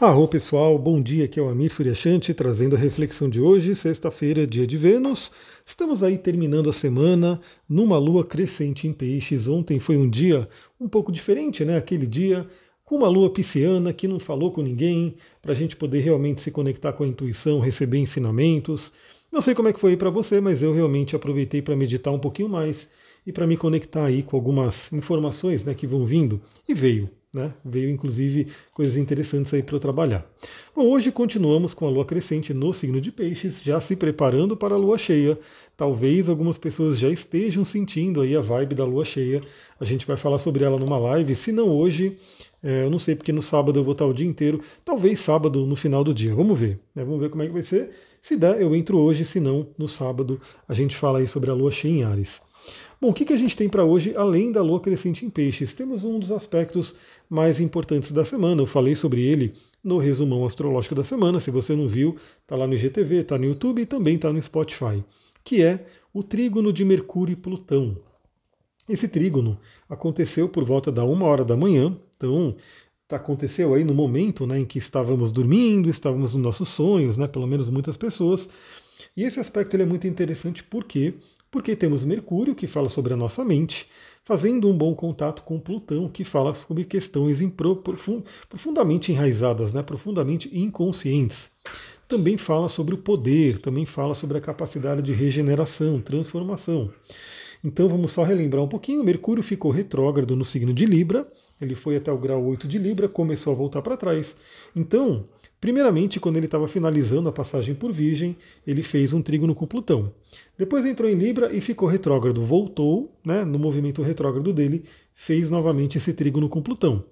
Arro pessoal, bom dia, aqui é o Amir Suryashanti trazendo a reflexão de hoje, sexta-feira, dia de Vênus. Estamos aí terminando a semana numa lua crescente em peixes. Ontem foi um dia um pouco diferente, né? Aquele dia com uma lua pisciana que não falou com ninguém, para a gente poder realmente se conectar com a intuição, receber ensinamentos. Não sei como é que foi para você, mas eu realmente aproveitei para meditar um pouquinho mais e para me conectar aí com algumas informações né, que vão vindo. E veio. Né? Veio inclusive coisas interessantes aí para eu trabalhar. Bom, hoje continuamos com a lua crescente no signo de Peixes, já se preparando para a lua cheia. Talvez algumas pessoas já estejam sentindo aí a vibe da lua cheia. A gente vai falar sobre ela numa live, se não hoje, é, eu não sei porque no sábado eu vou estar o dia inteiro, talvez sábado no final do dia. Vamos ver, né? vamos ver como é que vai ser. Se der, eu entro hoje, se não, no sábado a gente fala aí sobre a lua cheia em Ares. Bom, o que, que a gente tem para hoje, além da lua crescente em peixes? Temos um dos aspectos mais importantes da semana. Eu falei sobre ele no resumão astrológico da semana. Se você não viu, está lá no IGTV, está no YouTube e também está no Spotify, que é o trígono de Mercúrio e Plutão. Esse trígono aconteceu por volta da uma hora da manhã, então aconteceu aí no momento né, em que estávamos dormindo, estávamos nos nossos sonhos, né, pelo menos muitas pessoas. E esse aspecto ele é muito interessante porque porque temos Mercúrio, que fala sobre a nossa mente, fazendo um bom contato com Plutão, que fala sobre questões profundamente enraizadas, né, profundamente inconscientes. Também fala sobre o poder, também fala sobre a capacidade de regeneração, transformação. Então vamos só relembrar um pouquinho. Mercúrio ficou retrógrado no signo de Libra, ele foi até o grau 8 de Libra, começou a voltar para trás. Então, Primeiramente, quando ele estava finalizando a passagem por Virgem, ele fez um trígono com Plutão. Depois entrou em Libra e ficou retrógrado, voltou, né, no movimento retrógrado dele, fez novamente esse trígono com Plutão.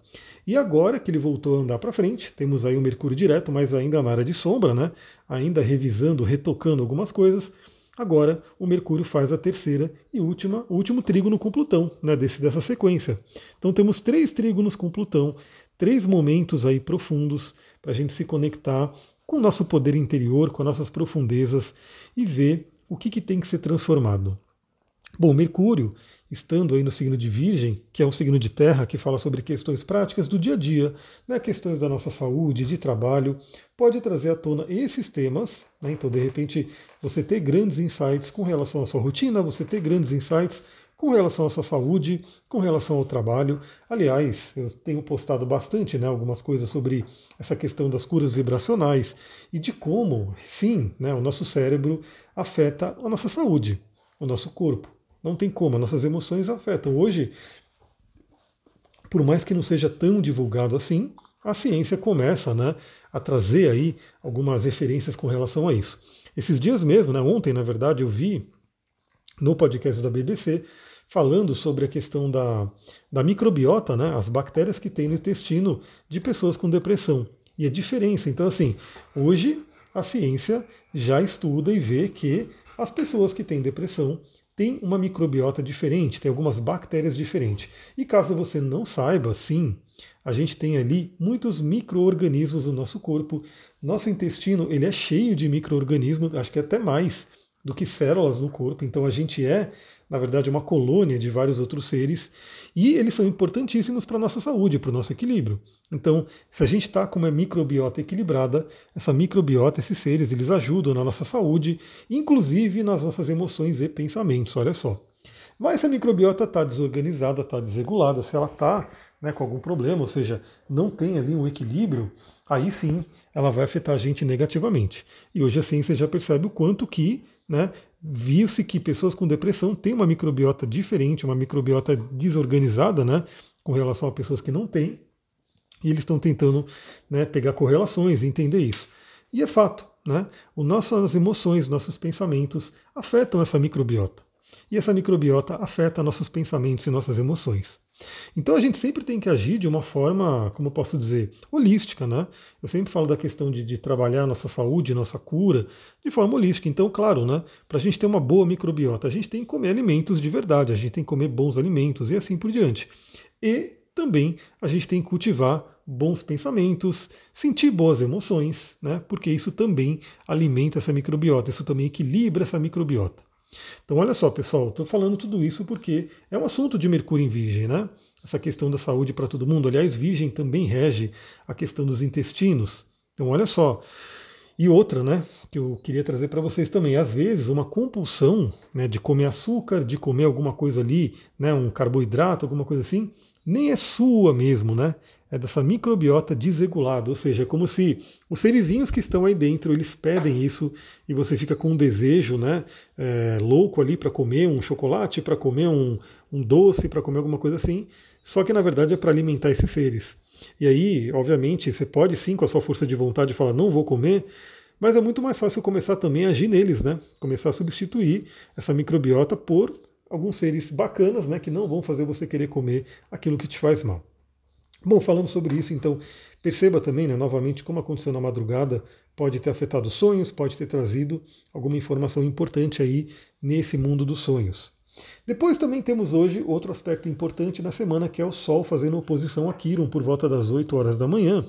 E agora que ele voltou a andar para frente, temos aí o Mercúrio direto, mas ainda na área de sombra, né, ainda revisando, retocando algumas coisas. Agora o Mercúrio faz a terceira e última, o último trígono com Plutão, né, desse, dessa sequência. Então temos três trígonos com Plutão, três momentos aí profundos para a gente se conectar com o nosso poder interior, com as nossas profundezas e ver o que, que tem que ser transformado. Bom, Mercúrio, estando aí no signo de Virgem, que é um signo de terra que fala sobre questões práticas do dia a dia, né, questões da nossa saúde, de trabalho, pode trazer à tona esses temas. Né, então, de repente, você ter grandes insights com relação à sua rotina, você ter grandes insights com relação à sua saúde, com relação ao trabalho. Aliás, eu tenho postado bastante né, algumas coisas sobre essa questão das curas vibracionais e de como, sim, né, o nosso cérebro afeta a nossa saúde, o nosso corpo. Não tem como, as nossas emoções afetam. Hoje, por mais que não seja tão divulgado assim, a ciência começa né, a trazer aí algumas referências com relação a isso. Esses dias mesmo, né, ontem, na verdade, eu vi no podcast da BBC falando sobre a questão da, da microbiota, né, as bactérias que tem no intestino de pessoas com depressão e a diferença. Então, assim, hoje a ciência já estuda e vê que as pessoas que têm depressão têm uma microbiota diferente, tem algumas bactérias diferentes. E caso você não saiba, sim, a gente tem ali muitos micro-organismos no nosso corpo. Nosso intestino ele é cheio de micro-organismos, acho que até mais do que células no corpo. Então a gente é, na verdade, uma colônia de vários outros seres e eles são importantíssimos para a nossa saúde, para o nosso equilíbrio. Então, se a gente está com uma microbiota equilibrada, essa microbiota, esses seres, eles ajudam na nossa saúde, inclusive nas nossas emoções e pensamentos. Olha só. Mas se a microbiota está desorganizada, está desregulada, se ela está né, com algum problema, ou seja, não tem ali um equilíbrio, aí sim ela vai afetar a gente negativamente. E hoje a ciência já percebe o quanto que né, viu-se que pessoas com depressão têm uma microbiota diferente, uma microbiota desorganizada, né, com relação a pessoas que não têm, e eles estão tentando né, pegar correlações e entender isso. E é fato, né, as nossas emoções, nossos pensamentos afetam essa microbiota. E essa microbiota afeta nossos pensamentos e nossas emoções. Então a gente sempre tem que agir de uma forma, como eu posso dizer, holística, né? Eu sempre falo da questão de, de trabalhar nossa saúde, nossa cura, de forma holística. Então, claro, né? Para a gente ter uma boa microbiota, a gente tem que comer alimentos de verdade, a gente tem que comer bons alimentos e assim por diante. E também a gente tem que cultivar bons pensamentos, sentir boas emoções, né? Porque isso também alimenta essa microbiota, isso também equilibra essa microbiota. Então, olha só, pessoal, estou falando tudo isso porque é um assunto de Mercúrio em Virgem, né? essa questão da saúde para todo mundo. Aliás, Virgem também rege a questão dos intestinos. Então, olha só. E outra, né, que eu queria trazer para vocês também, às vezes uma compulsão, né, de comer açúcar, de comer alguma coisa ali, né, um carboidrato, alguma coisa assim, nem é sua mesmo, né? É dessa microbiota desregulada, ou seja, é como se os serizinhos que estão aí dentro eles pedem isso e você fica com um desejo, né, é, louco ali para comer um chocolate, para comer um, um doce, para comer alguma coisa assim. Só que na verdade é para alimentar esses seres. E aí, obviamente, você pode sim, com a sua força de vontade, falar não vou comer, mas é muito mais fácil começar também a agir neles, né? Começar a substituir essa microbiota por alguns seres bacanas, né, que não vão fazer você querer comer aquilo que te faz mal. Bom, falando sobre isso, então, perceba também, né, novamente, como aconteceu na madrugada, pode ter afetado sonhos, pode ter trazido alguma informação importante aí nesse mundo dos sonhos. Depois também temos hoje outro aspecto importante na semana, que é o Sol fazendo oposição a Quiron por volta das 8 horas da manhã.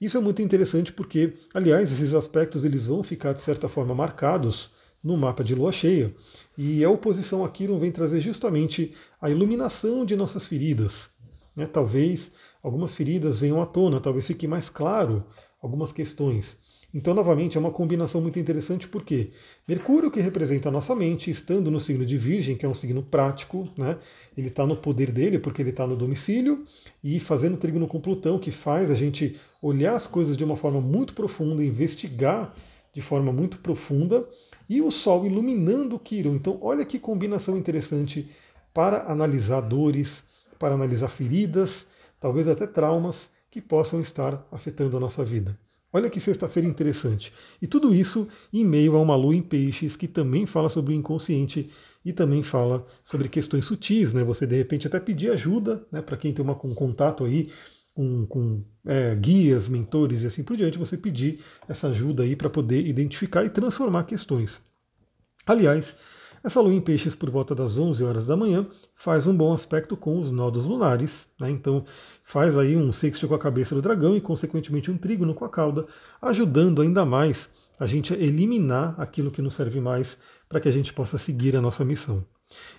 Isso é muito interessante porque, aliás, esses aspectos eles vão ficar de certa forma marcados no mapa de lua cheia. E a oposição a Quiron vem trazer justamente a iluminação de nossas feridas. Né? Talvez algumas feridas venham à tona, talvez fique mais claro algumas questões. Então, novamente, é uma combinação muito interessante porque Mercúrio, que representa a nossa mente, estando no signo de Virgem, que é um signo prático, né? ele está no poder dele porque ele está no domicílio, e fazendo trígono com Plutão, que faz a gente olhar as coisas de uma forma muito profunda, investigar de forma muito profunda, e o Sol iluminando o Quiron. Então, olha que combinação interessante para analisar dores, para analisar feridas, talvez até traumas que possam estar afetando a nossa vida. Olha que sexta-feira interessante. E tudo isso em meio a uma lua em peixes que também fala sobre o inconsciente e também fala sobre questões sutis, né? Você de repente até pedir ajuda, né? Para quem tem uma, um contato aí com, com é, guias, mentores e assim por diante, você pedir essa ajuda aí para poder identificar e transformar questões. Aliás, essa lua em peixes por volta das 11 horas da manhã faz um bom aspecto com os nodos lunares, né? então faz aí um sexto com a cabeça do dragão e consequentemente um trígono com a cauda, ajudando ainda mais a gente a eliminar aquilo que não serve mais para que a gente possa seguir a nossa missão.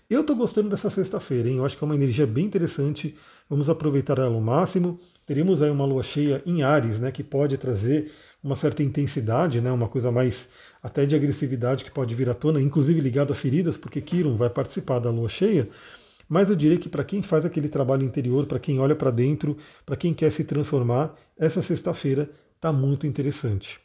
Eu estou gostando dessa sexta-feira, hein? Eu acho que é uma energia bem interessante. Vamos aproveitar ela ao máximo. Teremos aí uma lua cheia em Ares, né? Que pode trazer uma certa intensidade, né? Uma coisa mais até de agressividade que pode vir à tona, inclusive ligado a feridas, porque Kiron vai participar da lua cheia. Mas eu diria que para quem faz aquele trabalho interior, para quem olha para dentro, para quem quer se transformar, essa sexta-feira está muito interessante.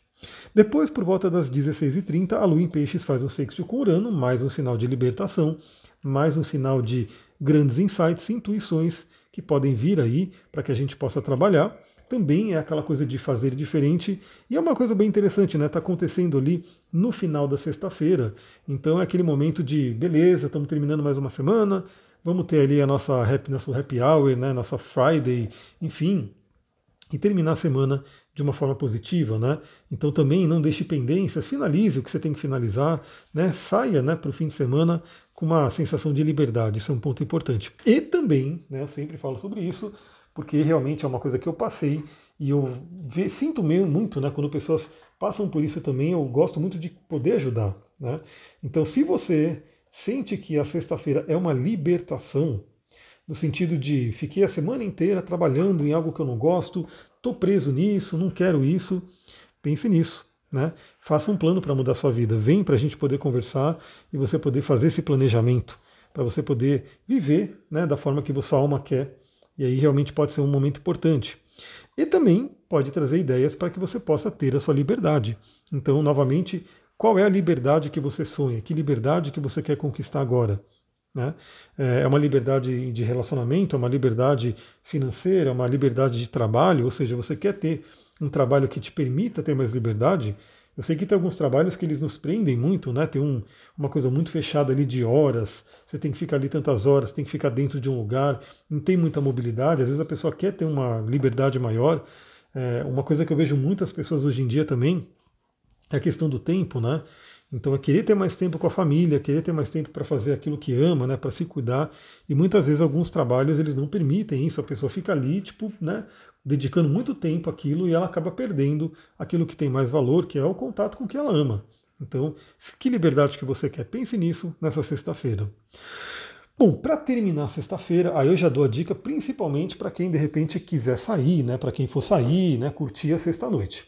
Depois, por volta das 16h30, a Lua em Peixes faz um sexto com Urano, mais um sinal de libertação, mais um sinal de grandes insights, intuições que podem vir aí para que a gente possa trabalhar também é aquela coisa de fazer diferente. E é uma coisa bem interessante, né? Está acontecendo ali no final da sexta-feira. Então é aquele momento de beleza, estamos terminando mais uma semana, vamos ter ali a nossa happy, nosso happy hour, né? Nossa Friday, enfim. E terminar a semana de uma forma positiva, né? Então também não deixe pendências, finalize o que você tem que finalizar, né? Saia né, para o fim de semana com uma sensação de liberdade, isso é um ponto importante. E também, né, eu sempre falo sobre isso, porque realmente é uma coisa que eu passei e eu sinto muito, né, quando pessoas passam por isso também, eu gosto muito de poder ajudar, né? Então, se você sente que a sexta-feira é uma libertação, no sentido de fiquei a semana inteira trabalhando em algo que eu não gosto, estou preso nisso, não quero isso, pense nisso. Né? Faça um plano para mudar sua vida. Vem para a gente poder conversar e você poder fazer esse planejamento, para você poder viver né, da forma que sua alma quer e aí realmente pode ser um momento importante. E também pode trazer ideias para que você possa ter a sua liberdade. Então, novamente, qual é a liberdade que você sonha? Que liberdade que você quer conquistar agora? Né? É uma liberdade de relacionamento, é uma liberdade financeira, é uma liberdade de trabalho, ou seja, você quer ter um trabalho que te permita ter mais liberdade, eu sei que tem alguns trabalhos que eles nos prendem muito, né? Tem um, uma coisa muito fechada ali de horas, você tem que ficar ali tantas horas, tem que ficar dentro de um lugar, não tem muita mobilidade, às vezes a pessoa quer ter uma liberdade maior. É, uma coisa que eu vejo muitas pessoas hoje em dia também é a questão do tempo, né? Então é querer ter mais tempo com a família, querer ter mais tempo para fazer aquilo que ama, né, para se cuidar. E muitas vezes alguns trabalhos eles não permitem isso, a pessoa fica ali, tipo, né, dedicando muito tempo àquilo e ela acaba perdendo aquilo que tem mais valor, que é o contato com o que ela ama. Então, que liberdade que você quer? Pense nisso nessa sexta-feira. Bom, para terminar sexta-feira, aí eu já dou a dica principalmente para quem de repente quiser sair, né? Para quem for sair, né? Curtir a sexta-noite.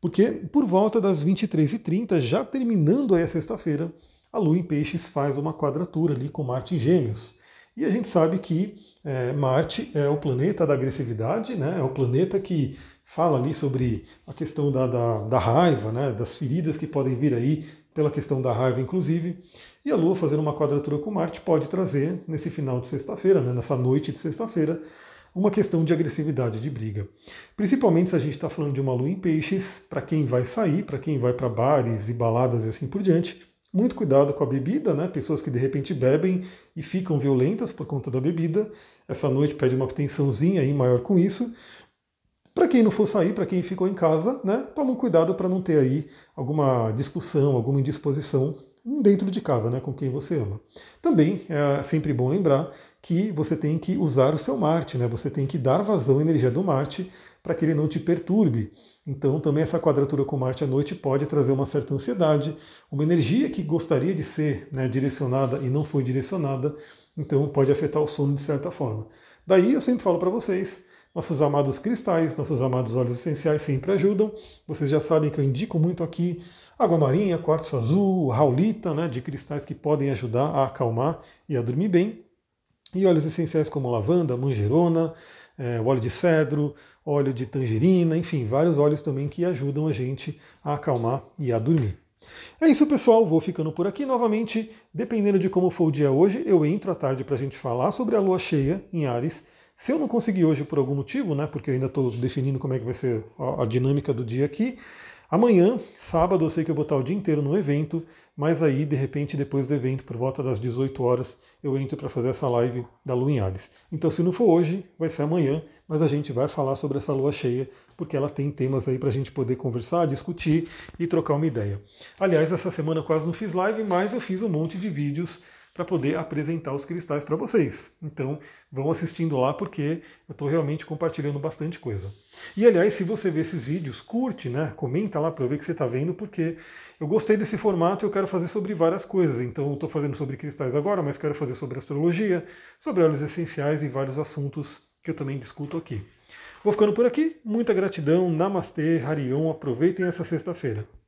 Porque por volta das 23h30, já terminando aí a sexta-feira, a Lua em Peixes faz uma quadratura ali com Marte em Gêmeos. E a gente sabe que é, Marte é o planeta da agressividade, né? é o planeta que fala ali sobre a questão da, da, da raiva, né? das feridas que podem vir aí pela questão da raiva, inclusive. E a Lua fazendo uma quadratura com Marte pode trazer, nesse final de sexta-feira, né? nessa noite de sexta-feira, uma questão de agressividade, de briga. Principalmente se a gente está falando de uma lua em peixes, para quem vai sair, para quem vai para bares e baladas e assim por diante. Muito cuidado com a bebida, né? Pessoas que de repente bebem e ficam violentas por conta da bebida. Essa noite pede uma atençãozinha aí maior com isso. Para quem não for sair, para quem ficou em casa, né? Toma um cuidado para não ter aí alguma discussão, alguma indisposição dentro de casa, né, com quem você ama. Também é sempre bom lembrar que você tem que usar o seu Marte, né? Você tem que dar vazão à energia do Marte para que ele não te perturbe. Então, também essa quadratura com Marte à noite pode trazer uma certa ansiedade, uma energia que gostaria de ser né, direcionada e não foi direcionada, então pode afetar o sono de certa forma. Daí eu sempre falo para vocês, nossos amados cristais, nossos amados óleos essenciais sempre ajudam. Vocês já sabem que eu indico muito aqui água marinha, quartzo azul, raulita, né, de cristais que podem ajudar a acalmar e a dormir bem. E óleos essenciais como lavanda, manjerona, é, óleo de cedro, óleo de tangerina, enfim, vários óleos também que ajudam a gente a acalmar e a dormir. É isso, pessoal. Vou ficando por aqui novamente. Dependendo de como for o dia hoje, eu entro à tarde para a gente falar sobre a lua cheia em Ares. Se eu não conseguir hoje por algum motivo, né, porque eu ainda estou definindo como é que vai ser a, a dinâmica do dia aqui, Amanhã, sábado, eu sei que eu vou estar o dia inteiro no evento, mas aí, de repente, depois do evento, por volta das 18 horas, eu entro para fazer essa live da Lua em Ares. Então, se não for hoje, vai ser amanhã, mas a gente vai falar sobre essa lua cheia, porque ela tem temas aí para a gente poder conversar, discutir e trocar uma ideia. Aliás, essa semana quase não fiz live, mas eu fiz um monte de vídeos para poder apresentar os cristais para vocês. Então, vão assistindo lá porque eu estou realmente compartilhando bastante coisa. E aliás, se você vê esses vídeos, curte, né? Comenta lá para eu ver que você está vendo, porque eu gostei desse formato e eu quero fazer sobre várias coisas. Então, estou fazendo sobre cristais agora, mas quero fazer sobre astrologia, sobre óleos essenciais e vários assuntos que eu também discuto aqui. Vou ficando por aqui. Muita gratidão. Namastê, Harion. Aproveitem essa sexta-feira.